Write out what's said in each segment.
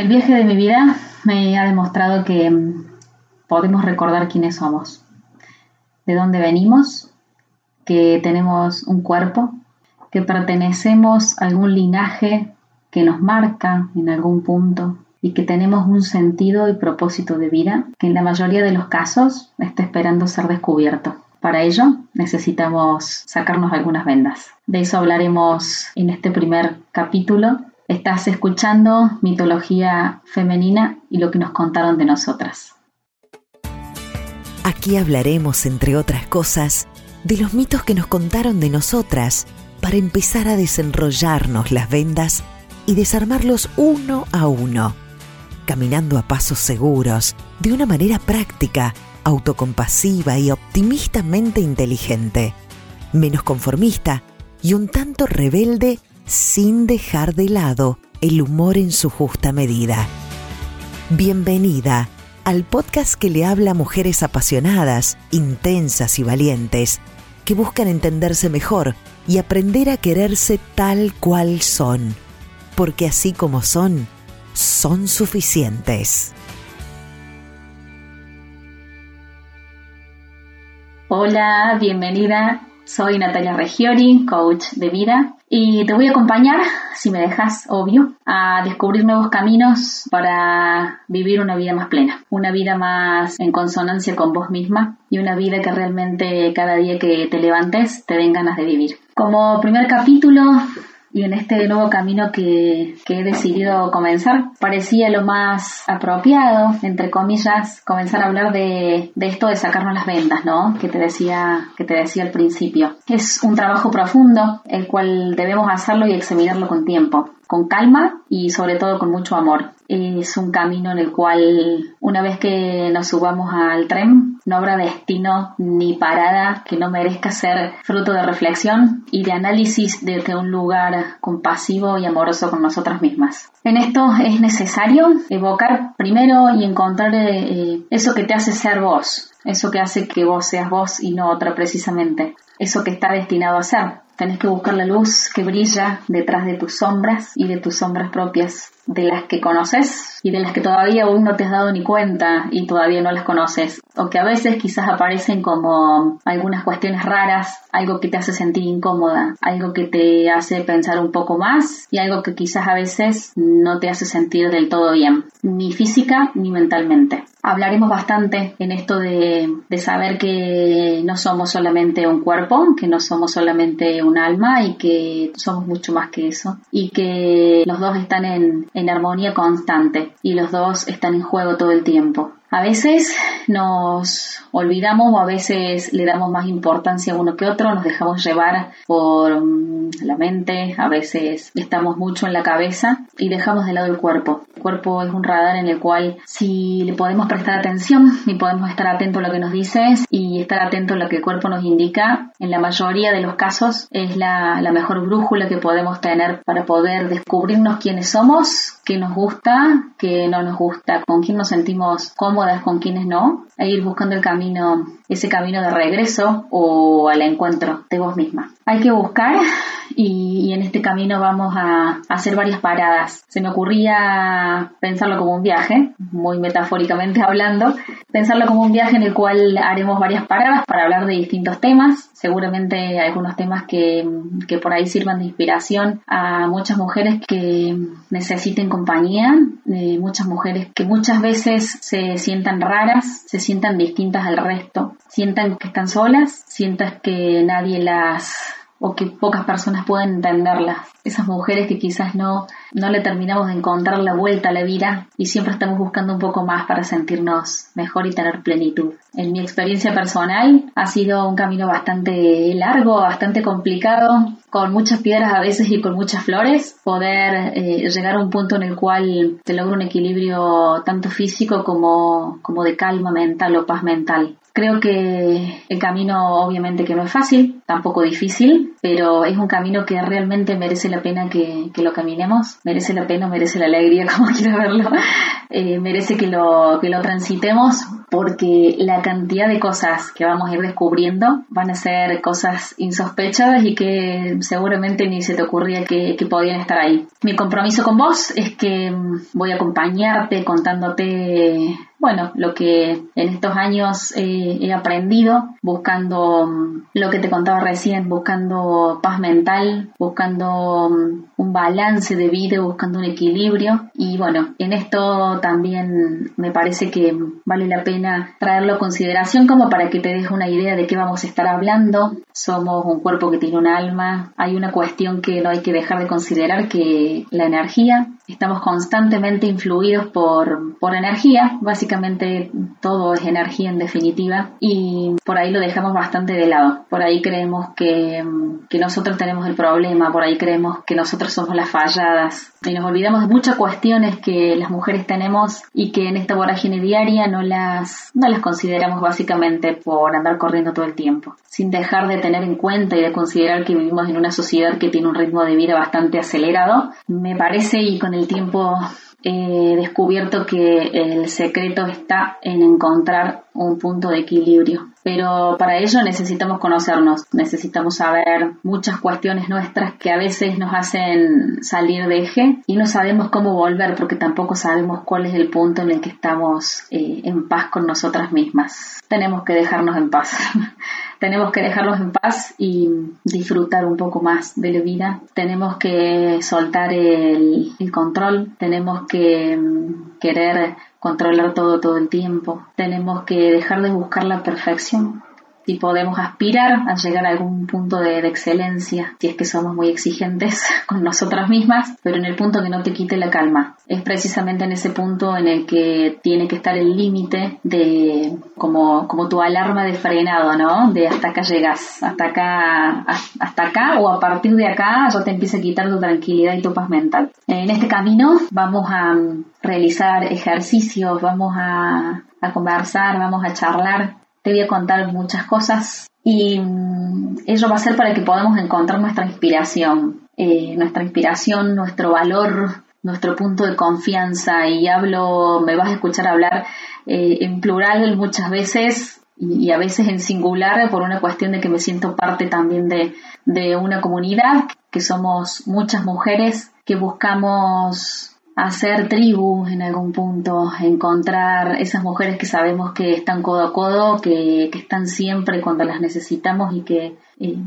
El viaje de mi vida me ha demostrado que mm, podemos recordar quiénes somos, de dónde venimos, que tenemos un cuerpo, que pertenecemos a algún linaje que nos marca en algún punto y que tenemos un sentido y propósito de vida que en la mayoría de los casos está esperando ser descubierto. Para ello necesitamos sacarnos algunas vendas. De eso hablaremos en este primer capítulo. Estás escuchando mitología femenina y lo que nos contaron de nosotras. Aquí hablaremos, entre otras cosas, de los mitos que nos contaron de nosotras para empezar a desenrollarnos las vendas y desarmarlos uno a uno, caminando a pasos seguros, de una manera práctica autocompasiva y optimistamente inteligente, menos conformista y un tanto rebelde sin dejar de lado el humor en su justa medida. Bienvenida al podcast que le habla a mujeres apasionadas, intensas y valientes, que buscan entenderse mejor y aprender a quererse tal cual son, porque así como son, son suficientes. Hola, bienvenida. Soy Natalia Regiori, coach de vida, y te voy a acompañar, si me dejas, obvio, a descubrir nuevos caminos para vivir una vida más plena, una vida más en consonancia con vos misma y una vida que realmente cada día que te levantes te den ganas de vivir. Como primer capítulo y en este nuevo camino que, he decidido comenzar, parecía lo más apropiado, entre comillas, comenzar a hablar de, de, esto de sacarnos las vendas, ¿no? Que te decía, que te decía al principio. Es un trabajo profundo, el cual debemos hacerlo y examinarlo con tiempo con calma y sobre todo con mucho amor. Es un camino en el cual una vez que nos subamos al tren no habrá destino ni parada que no merezca ser fruto de reflexión y de análisis desde un lugar compasivo y amoroso con nosotras mismas. En esto es necesario evocar primero y encontrar eh, eso que te hace ser vos, eso que hace que vos seas vos y no otra precisamente, eso que está destinado a ser. Tenés que buscar la luz que brilla detrás de tus sombras y de tus sombras propias, de las que conoces y de las que todavía aún no te has dado ni cuenta y todavía no las conoces, o que a veces quizás aparecen como algunas cuestiones raras, algo que te hace sentir incómoda, algo que te hace pensar un poco más y algo que quizás a veces no te hace sentir del todo bien, ni física ni mentalmente. Hablaremos bastante en esto de, de saber que no somos solamente un cuerpo, que no somos solamente un alma y que somos mucho más que eso y que los dos están en armonía constante y los dos están en juego todo el tiempo. A veces nos olvidamos o a veces le damos más importancia a uno que otro, nos dejamos llevar por mm, la mente, a veces estamos mucho en la cabeza y dejamos de lado el cuerpo. El cuerpo es un radar en el cual si le podemos prestar atención y podemos estar atentos a lo que nos dices y estar atento a lo que el cuerpo nos indica, en la mayoría de los casos es la, la mejor brújula que podemos tener para poder descubrirnos quiénes somos, qué nos gusta, qué no nos gusta, con quién nos sentimos con quiénes no, e ir buscando el camino, ese camino de regreso o al encuentro de vos misma. Hay que buscar y, en este camino vamos a, hacer varias paradas. Se me ocurría pensarlo como un viaje, muy metafóricamente hablando, pensarlo como un viaje en el cual haremos varias paradas para hablar de distintos temas, seguramente algunos temas que, que por ahí sirvan de inspiración a muchas mujeres que necesiten compañía, eh, muchas mujeres que muchas veces se sientan raras, se sientan distintas al resto, sientan que están solas, sientan que nadie las o que pocas personas pueden entenderlas. Esas mujeres que quizás no, no le terminamos de encontrar la vuelta a la vida y siempre estamos buscando un poco más para sentirnos mejor y tener plenitud. En mi experiencia personal ha sido un camino bastante largo, bastante complicado, con muchas piedras a veces y con muchas flores, poder eh, llegar a un punto en el cual te logra un equilibrio tanto físico como, como de calma mental o paz mental. Creo que el camino obviamente que no es fácil, tampoco difícil, pero es un camino que realmente merece la pena que, lo caminemos, merece la pena, merece la alegría, como quiero verlo, eh, merece que lo, que lo transitemos porque la cantidad de cosas que vamos a ir descubriendo van a ser cosas insospechadas y que seguramente ni se te ocurría que, que podían estar ahí. Mi compromiso con vos es que mm, voy a acompañarte contándote bueno, lo que en estos años he aprendido, buscando mm, lo que te contaba recién, buscando paz mental, buscando mm, un balance de vida, buscando un equilibrio. Y bueno, en esto también me parece que vale la pena traerlo a consideración como para que te des una idea de qué vamos a estar hablando. Somos un cuerpo que tiene un alma. Hay una cuestión que no hay que dejar de considerar que la energía. Estamos constantemente influidos por, por energía, básicamente todo es energía en definitiva y por ahí lo dejamos bastante de lado. Por ahí creemos que, que nosotros tenemos el problema, por ahí creemos que nosotros somos las falladas y nos olvidamos de muchas cuestiones que las mujeres tenemos y que en esta vorágine diaria no las, no las consideramos básicamente por andar corriendo todo el tiempo, sin dejar de tener en cuenta y de considerar que vivimos en una sociedad que tiene un ritmo de vida bastante acelerado. Me parece y con el tiempo he descubierto que el secreto está en encontrar un punto de equilibrio. Pero para ello necesitamos conocernos, necesitamos saber muchas cuestiones nuestras que a veces nos hacen salir de eje y no sabemos cómo volver porque tampoco sabemos cuál es el punto en el que estamos eh, en paz con nosotras mismas. Tenemos que dejarnos en paz. tenemos que dejarlos en paz y disfrutar un poco más de la vida. Tenemos que soltar el, control, tenemos que mm, querer controlar todo todo el tiempo. Tenemos que dejar de buscar la perfección y podemos aspirar a llegar a algún punto de, excelencia, si es que somos muy exigentes con nosotras mismas, pero en el punto que no te quite la calma. Es precisamente en ese punto en el que tiene que estar el límite de como, como tu alarma de frenado, ¿no? De hasta acá llegas, hasta acá, hasta acá o a partir de acá ya te empieza a quitar tu tranquilidad y tu paz mental. En este camino vamos a realizar ejercicios, vamos a, a conversar, vamos a charlar te voy a contar muchas cosas y mm, ello va a ser para que podamos encontrar nuestra inspiración, eh, nuestra inspiración, nuestro valor, nuestro punto de confianza. Y hablo, me vas a escuchar hablar eh, en plural muchas veces y, a veces en singular por una cuestión de que me siento parte también de, de una comunidad, que somos muchas mujeres que buscamos hacer tribu en algún punto, encontrar esas mujeres que sabemos que están codo a codo, que, están siempre cuando las necesitamos y que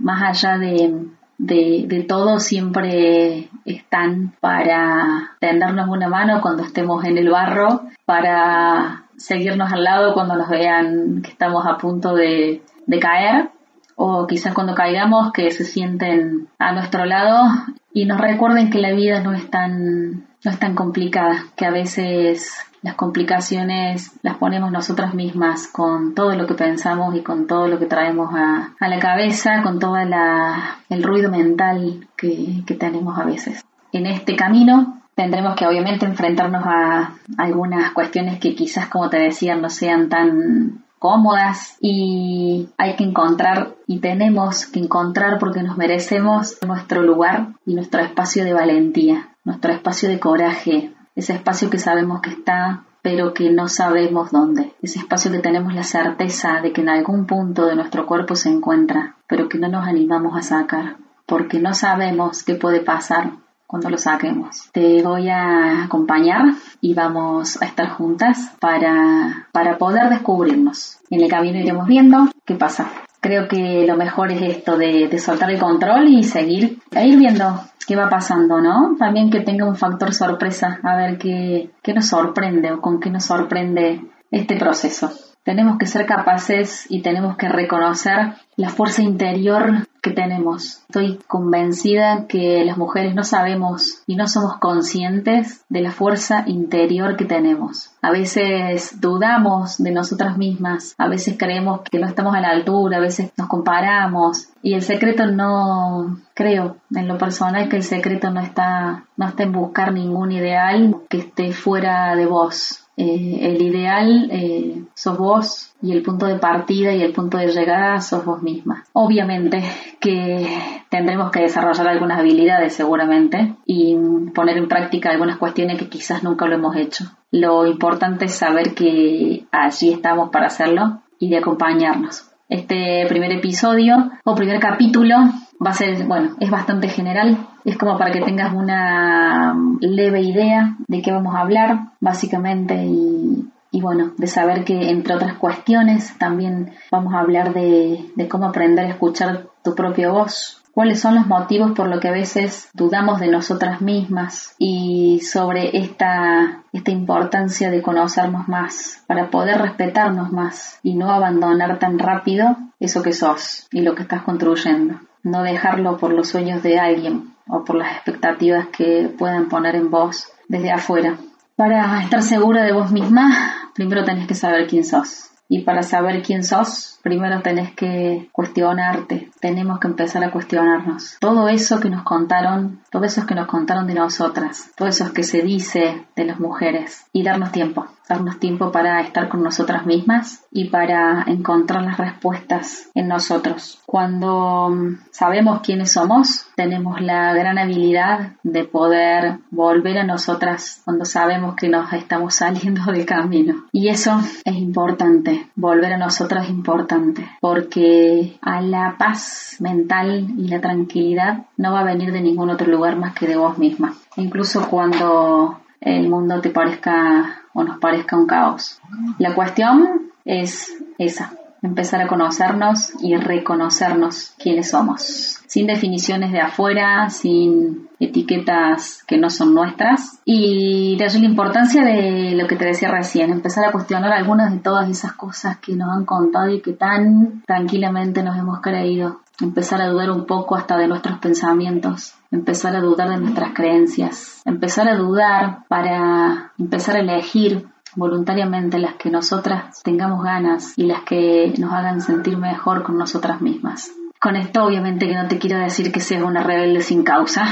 más allá de, de, todo siempre están para tendernos una mano cuando estemos en el barro, para seguirnos al lado cuando nos vean que estamos a punto de, de caer o quizás cuando caigamos que se sienten a nuestro lado y nos recuerden que la vida no es tan no es tan complicada, que a veces las complicaciones las ponemos nosotras mismas con todo lo que pensamos y con todo lo que traemos a, la cabeza, con todo el ruido mental que, que tenemos a veces. En este camino tendremos que obviamente enfrentarnos a algunas cuestiones que quizás, como te decía, no sean tan cómodas y hay que encontrar y tenemos que encontrar porque nos merecemos nuestro lugar y nuestro espacio de valentía nuestro espacio de coraje, ese espacio que sabemos que está, pero que no sabemos dónde, ese espacio que tenemos la certeza de que en algún punto de nuestro cuerpo se encuentra, pero que no nos animamos a sacar, porque no sabemos qué puede pasar cuando lo saquemos. Te voy a acompañar y vamos a estar juntas para, para poder descubrirnos. En el camino iremos viendo qué pasa. Creo que lo mejor es esto de, de soltar el control y seguir, e ir viendo qué va pasando, ¿no? También que tenga un factor sorpresa, a ver qué, qué nos sorprende o con qué nos sorprende este proceso. Tenemos que ser capaces y tenemos que reconocer la fuerza interior que tenemos. Estoy convencida que las mujeres no sabemos y no somos conscientes de la fuerza interior que tenemos. A veces dudamos de nosotras mismas, a veces creemos que no estamos a la altura, a veces nos comparamos y el secreto no creo en lo personal que el secreto no está no está en buscar ningún ideal que esté fuera de vos Eh, el ideal eh, sos vos y el punto de partida y el punto de llegada sos vos misma. Obviamente que tendremos que desarrollar algunas habilidades seguramente y poner en práctica algunas cuestiones que quizás nunca lo hemos hecho. Lo importante es saber que allí estamos para hacerlo y de acompañarnos. Este primer episodio o primer capítulo va a ser, bueno, es bastante general. Es como para que tengas una leve idea de qué vamos a hablar, básicamente, y, y bueno, de saber que entre otras cuestiones también vamos a hablar de, de cómo aprender a escuchar tu propia voz, cuáles son los motivos por los que a veces dudamos de nosotras mismas y sobre esta, esta importancia de conocernos más para poder respetarnos más y no abandonar tan rápido eso que sos y lo que estás construyendo. No dejarlo por los sueños de alguien o por las expectativas que puedan poner en vos desde afuera. Para estar segura de vos misma, primero tenés que saber quién sos. Y para saber quién sos, primero tenés que cuestionarte, tenemos que empezar a cuestionarnos. Todo eso que nos contaron, todo eso que nos contaron de nosotras, todo eso que se dice de las mujeres y darnos tiempo, darnos tiempo para estar con nosotras mismas y para encontrar las respuestas en nosotros. Cuando mm, sabemos quiénes somos, tenemos la gran habilidad de poder volver a nosotras cuando sabemos que nos estamos saliendo del camino. Y eso es importante, volver a nosotras es importante, porque a la paz mental y la tranquilidad no va a venir de ningún otro lugar más que de vos misma. Incluso cuando el mundo te parezca o nos parezca un caos. La cuestión es esa, empezar a conocernos y reconocernos quiénes somos, sin definiciones de afuera, sin etiquetas que no son nuestras. Y de allí la importancia de lo que te decía recién, empezar a cuestionar algunas de todas esas cosas que nos han contado y que tan tranquilamente nos hemos creído. Empezar a dudar un poco hasta de nuestros pensamientos, empezar a dudar de nuestras creencias, empezar a dudar para empezar a elegir voluntariamente las que nosotras tengamos ganas y las que nos hagan sentir mejor con nosotras mismas. Con esto obviamente que no te quiero decir que seas una rebelde sin causa,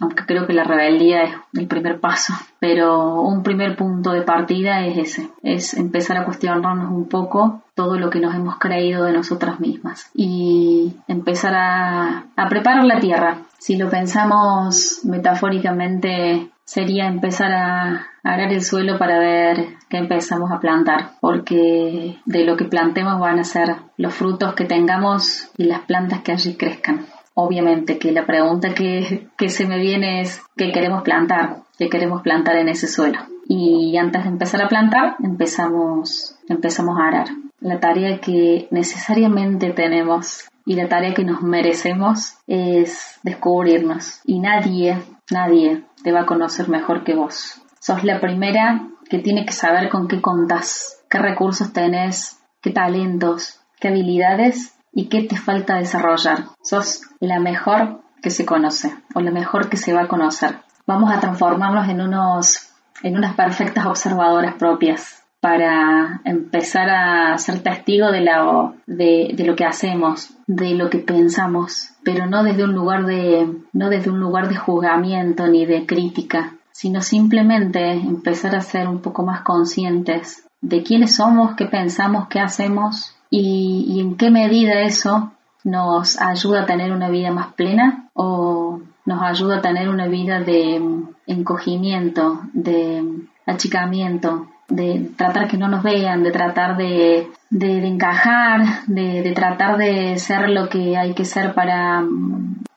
aunque creo que la rebeldía es el primer paso, pero un primer punto de partida es ese, es empezar a cuestionarnos un poco todo lo que nos hemos creído de nosotras mismas y empezar a, a preparar la tierra. Si lo pensamos metafóricamente, sería empezar a arar el suelo para ver qué empezamos a plantar, porque de lo que plantemos van a ser los frutos que tengamos y las plantas que allí crezcan. Obviamente que la pregunta que, que se me viene es qué queremos plantar, qué queremos plantar en ese suelo. Y antes de empezar a plantar, empezamos, empezamos a arar. La tarea que necesariamente tenemos y la tarea que nos merecemos es descubrirnos. Y nadie, nadie te va a conocer mejor que vos. Sos la primera que tiene que saber con qué contás, qué recursos tenés, qué talentos, qué habilidades y qué te falta desarrollar. Sos la mejor que se conoce o la mejor que se va a conocer. Vamos a transformarnos en unos en unas perfectas observadoras propias para empezar a ser testigo de, la, de, lo que hacemos, de lo que pensamos, pero no desde un lugar de, no desde un lugar de juzgamiento ni de crítica, sino simplemente empezar a ser un poco más conscientes de quiénes somos, qué pensamos, qué hacemos y, en qué medida eso nos ayuda a tener una vida más plena o nos ayuda a tener una vida de encogimiento, de achicamiento, de tratar que no nos vean, de tratar de, de, encajar, de, de, tratar de ser lo que hay que ser para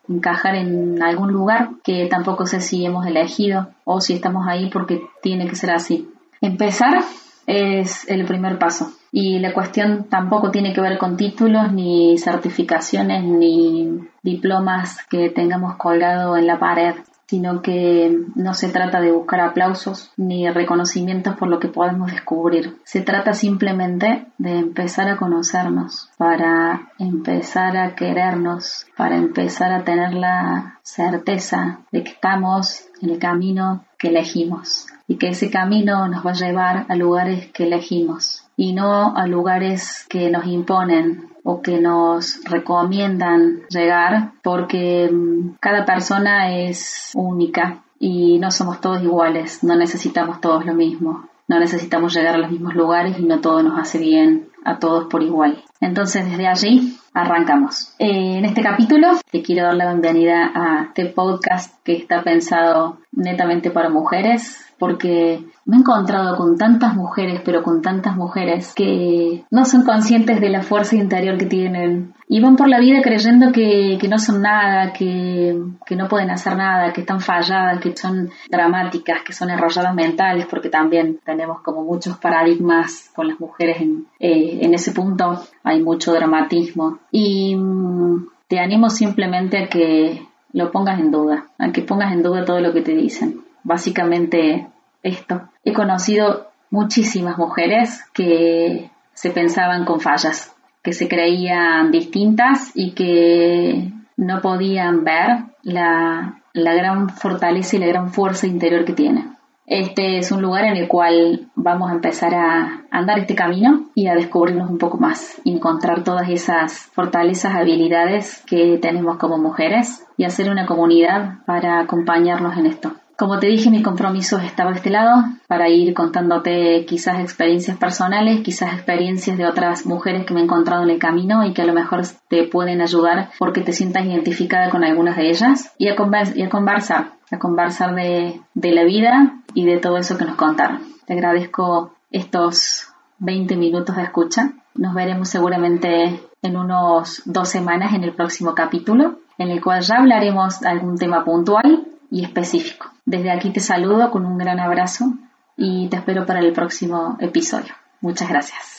encajar en algún lugar que tampoco sé si hemos elegido o si estamos ahí porque tiene que ser así. Empezar es el primer paso y la cuestión tampoco tiene que ver con títulos ni certificaciones ni diplomas que tengamos colgado en la pared sino que no se trata de buscar aplausos ni reconocimientos por lo que podemos descubrir. Se trata simplemente de empezar a conocernos, para empezar a querernos, para empezar a tener la certeza de que estamos en el camino que elegimos y que ese camino nos va a llevar a lugares que elegimos y no a lugares que nos imponen o que nos recomiendan llegar porque mm, cada persona es única y no somos todos iguales, no necesitamos todos lo mismo. no necesitamos llegar a los mismos lugares y no todo nos hace bien a todos por igual. Entonces desde allí arrancamos. Eh, en este capítulo te quiero dar la bienvenida a este podcast que está pensado netamente para mujeres porque me he encontrado con tantas mujeres, pero con tantas mujeres que no son conscientes de la fuerza interior que tienen y van por la vida creyendo que, no son nada, que, no pueden hacer nada, que están falladas, que son dramáticas, que son enrolladas mentales, porque también tenemos como muchos paradigmas con las mujeres en, eh, en ese punto, hay mucho dramatismo. Y mm, te animo simplemente a que lo pongas en duda, a que pongas en duda todo lo que te dicen básicamente esto. He conocido muchísimas mujeres que se pensaban con fallas, que se creían distintas y que no podían ver la, la gran fortaleza y la gran fuerza interior que tienen. Este es un lugar en el cual vamos a empezar a andar este camino y a descubrirnos un poco más, encontrar todas esas fortalezas, habilidades que tenemos como mujeres y hacer una comunidad para acompañarnos en esto. Como te dije, mi compromiso estaba de este lado para ir contándote quizás experiencias personales, quizás experiencias de otras mujeres que me he encontrado en el camino y que a lo mejor te pueden ayudar porque te sientas identificada con algunas de ellas y a, y a conversar, a conversar de, de la vida y de todo eso que nos contaron. Te agradezco estos 20 minutos de escucha. Nos veremos seguramente en unos dos semanas en el próximo capítulo, en el cual ya hablaremos de algún tema puntual y específico. Desde aquí te saludo con un gran abrazo y te espero para el próximo episodio. Muchas gracias.